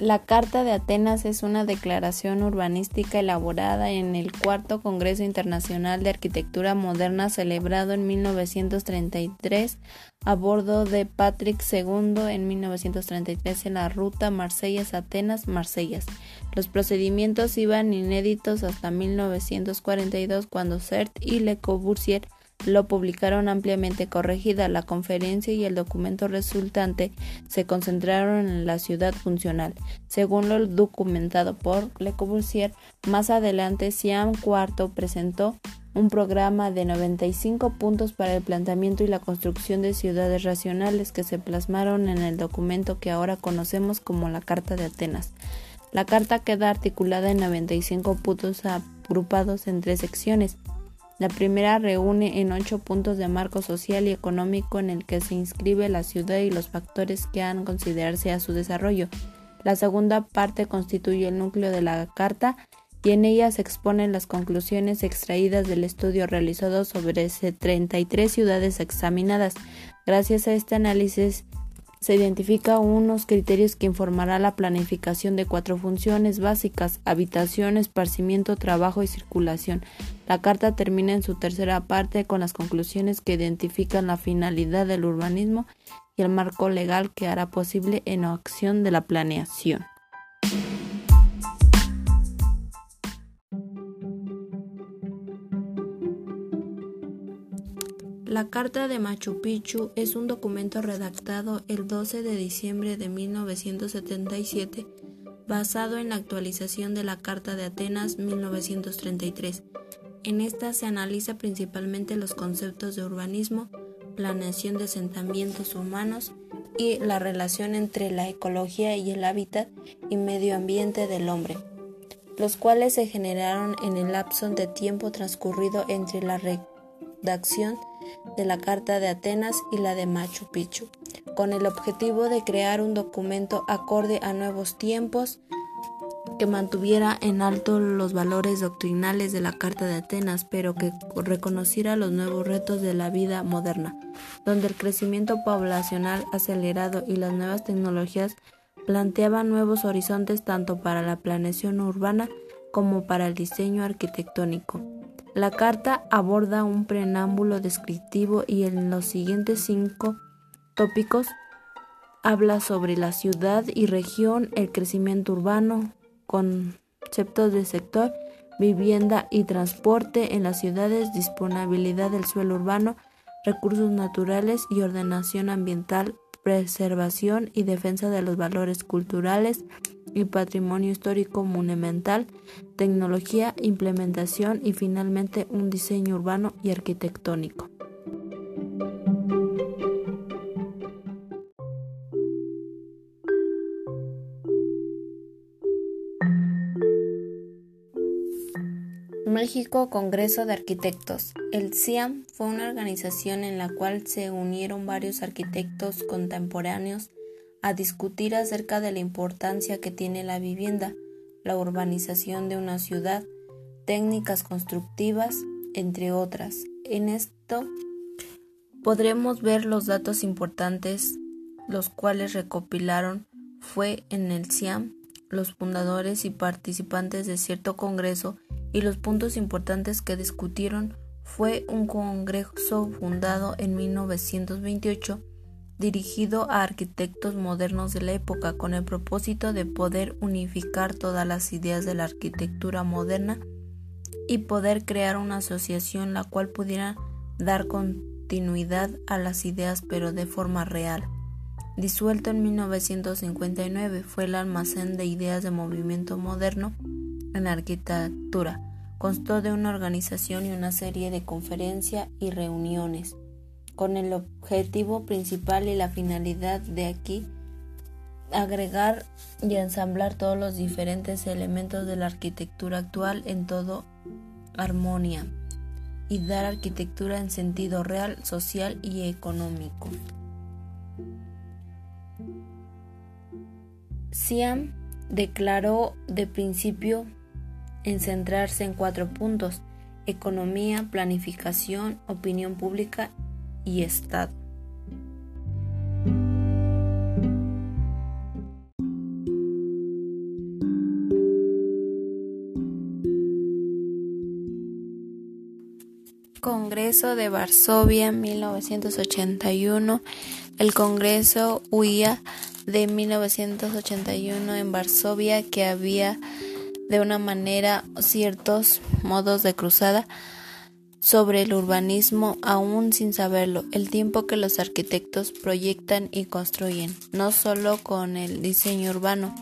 La Carta de Atenas es una declaración urbanística elaborada en el Cuarto Congreso Internacional de Arquitectura Moderna celebrado en 1933 a bordo de Patrick II en 1933 en la ruta Marsellas-Atenas-Marsellas. Los procedimientos iban inéditos hasta 1942 cuando Cert y Le Corbusier lo publicaron ampliamente corregida. La conferencia y el documento resultante se concentraron en la ciudad funcional. Según lo documentado por Le Corbusier, más adelante Siam IV presentó un programa de 95 puntos para el planteamiento y la construcción de ciudades racionales que se plasmaron en el documento que ahora conocemos como la Carta de Atenas. La carta queda articulada en 95 puntos agrupados en tres secciones. La primera reúne en ocho puntos de marco social y económico en el que se inscribe la ciudad y los factores que han considerarse a su desarrollo. La segunda parte constituye el núcleo de la carta y en ella se exponen las conclusiones extraídas del estudio realizado sobre 33 ciudades examinadas. Gracias a este análisis se identifica unos criterios que informará la planificación de cuatro funciones básicas, habitación, esparcimiento, trabajo y circulación. La carta termina en su tercera parte con las conclusiones que identifican la finalidad del urbanismo y el marco legal que hará posible en acción de la planeación. La Carta de Machu Picchu es un documento redactado el 12 de diciembre de 1977 basado en la actualización de la Carta de Atenas 1933. En esta se analiza principalmente los conceptos de urbanismo, planeación de asentamientos humanos y la relación entre la ecología y el hábitat y medio ambiente del hombre, los cuales se generaron en el lapso de tiempo transcurrido entre la redacción de la Carta de Atenas y la de Machu Picchu, con el objetivo de crear un documento acorde a nuevos tiempos que mantuviera en alto los valores doctrinales de la Carta de Atenas, pero que reconociera los nuevos retos de la vida moderna, donde el crecimiento poblacional acelerado y las nuevas tecnologías planteaban nuevos horizontes tanto para la planeación urbana como para el diseño arquitectónico. La carta aborda un preámbulo descriptivo y en los siguientes cinco tópicos habla sobre la ciudad y región, el crecimiento urbano, conceptos de sector, vivienda y transporte. En las ciudades, disponibilidad del suelo urbano, recursos naturales y ordenación ambiental, preservación y defensa de los valores culturales, y patrimonio histórico monumental, tecnología, implementación y finalmente un diseño urbano y arquitectónico. México Congreso de Arquitectos. El CIAM fue una organización en la cual se unieron varios arquitectos contemporáneos a discutir acerca de la importancia que tiene la vivienda, la urbanización de una ciudad, técnicas constructivas, entre otras. En esto podremos ver los datos importantes, los cuales recopilaron fue en el CIAM, los fundadores y participantes de cierto congreso y los puntos importantes que discutieron fue un congreso fundado en 1928 dirigido a arquitectos modernos de la época con el propósito de poder unificar todas las ideas de la arquitectura moderna y poder crear una asociación la cual pudiera dar continuidad a las ideas pero de forma real. Disuelto en 1959 fue el almacén de ideas de movimiento moderno en arquitectura. Constó de una organización y una serie de conferencias y reuniones con el objetivo principal y la finalidad de aquí agregar y ensamblar todos los diferentes elementos de la arquitectura actual en todo armonía y dar arquitectura en sentido real, social y económico. Siam declaró de principio en centrarse en cuatro puntos, economía, planificación, opinión pública y estado. Congreso de Varsovia 1981. El Congreso huía de 1981 en Varsovia que había de una manera ciertos modos de cruzada sobre el urbanismo aún sin saberlo, el tiempo que los arquitectos proyectan y construyen, no solo con el diseño urbano,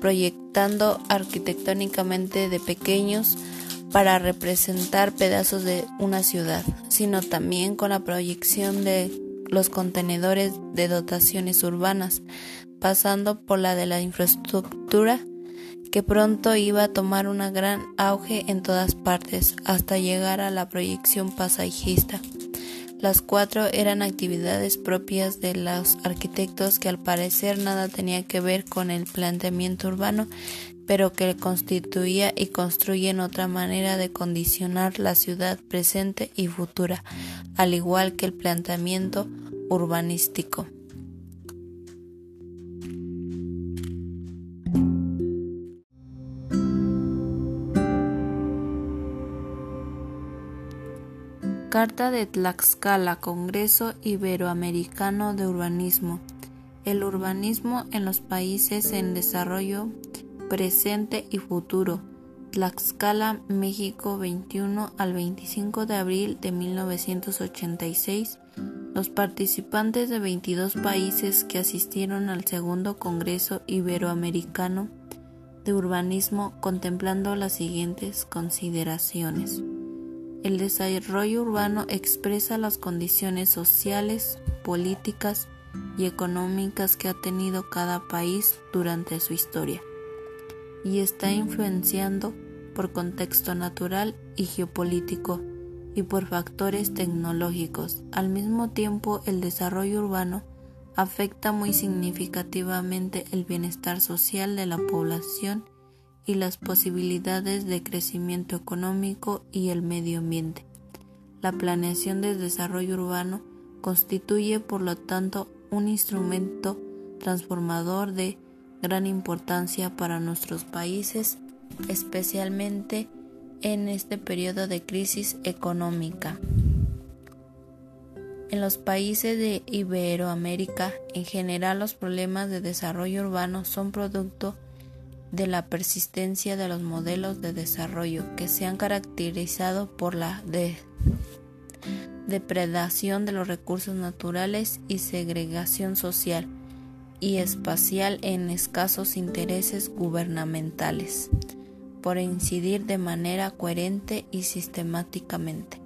proyectando arquitectónicamente de pequeños para representar pedazos de una ciudad, sino también con la proyección de los contenedores de dotaciones urbanas, pasando por la de la infraestructura que pronto iba a tomar un gran auge en todas partes, hasta llegar a la proyección pasajísta. Las cuatro eran actividades propias de los arquitectos que al parecer nada tenía que ver con el planteamiento urbano, pero que constituía y construyen otra manera de condicionar la ciudad presente y futura, al igual que el planteamiento urbanístico. Carta de Tlaxcala, Congreso Iberoamericano de Urbanismo. El urbanismo en los países en desarrollo presente y futuro. Tlaxcala, México, 21 al 25 de abril de 1986. Los participantes de 22 países que asistieron al segundo Congreso Iberoamericano de Urbanismo contemplando las siguientes consideraciones. El desarrollo urbano expresa las condiciones sociales, políticas y económicas que ha tenido cada país durante su historia y está influenciando por contexto natural y geopolítico y por factores tecnológicos. Al mismo tiempo, el desarrollo urbano afecta muy significativamente el bienestar social de la población y las posibilidades de crecimiento económico y el medio ambiente. La planeación de desarrollo urbano constituye, por lo tanto, un instrumento transformador de gran importancia para nuestros países, especialmente en este periodo de crisis económica. En los países de Iberoamérica, en general, los problemas de desarrollo urbano son producto de la persistencia de los modelos de desarrollo que se han caracterizado por la depredación de los recursos naturales y segregación social y espacial en escasos intereses gubernamentales, por incidir de manera coherente y sistemáticamente.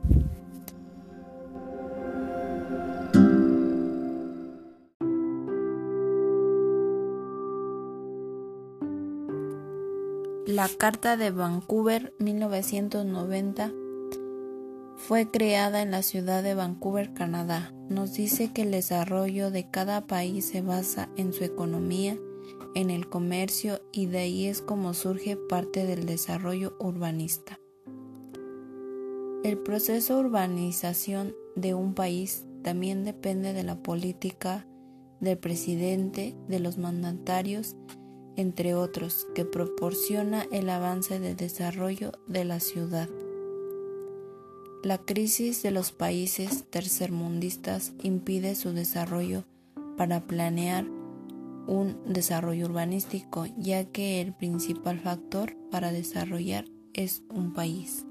La Carta de Vancouver 1990 fue creada en la ciudad de Vancouver, Canadá. Nos dice que el desarrollo de cada país se basa en su economía, en el comercio y de ahí es como surge parte del desarrollo urbanista. El proceso de urbanización de un país también depende de la política del presidente, de los mandatarios entre otros, que proporciona el avance de desarrollo de la ciudad. La crisis de los países tercermundistas impide su desarrollo para planear un desarrollo urbanístico, ya que el principal factor para desarrollar es un país.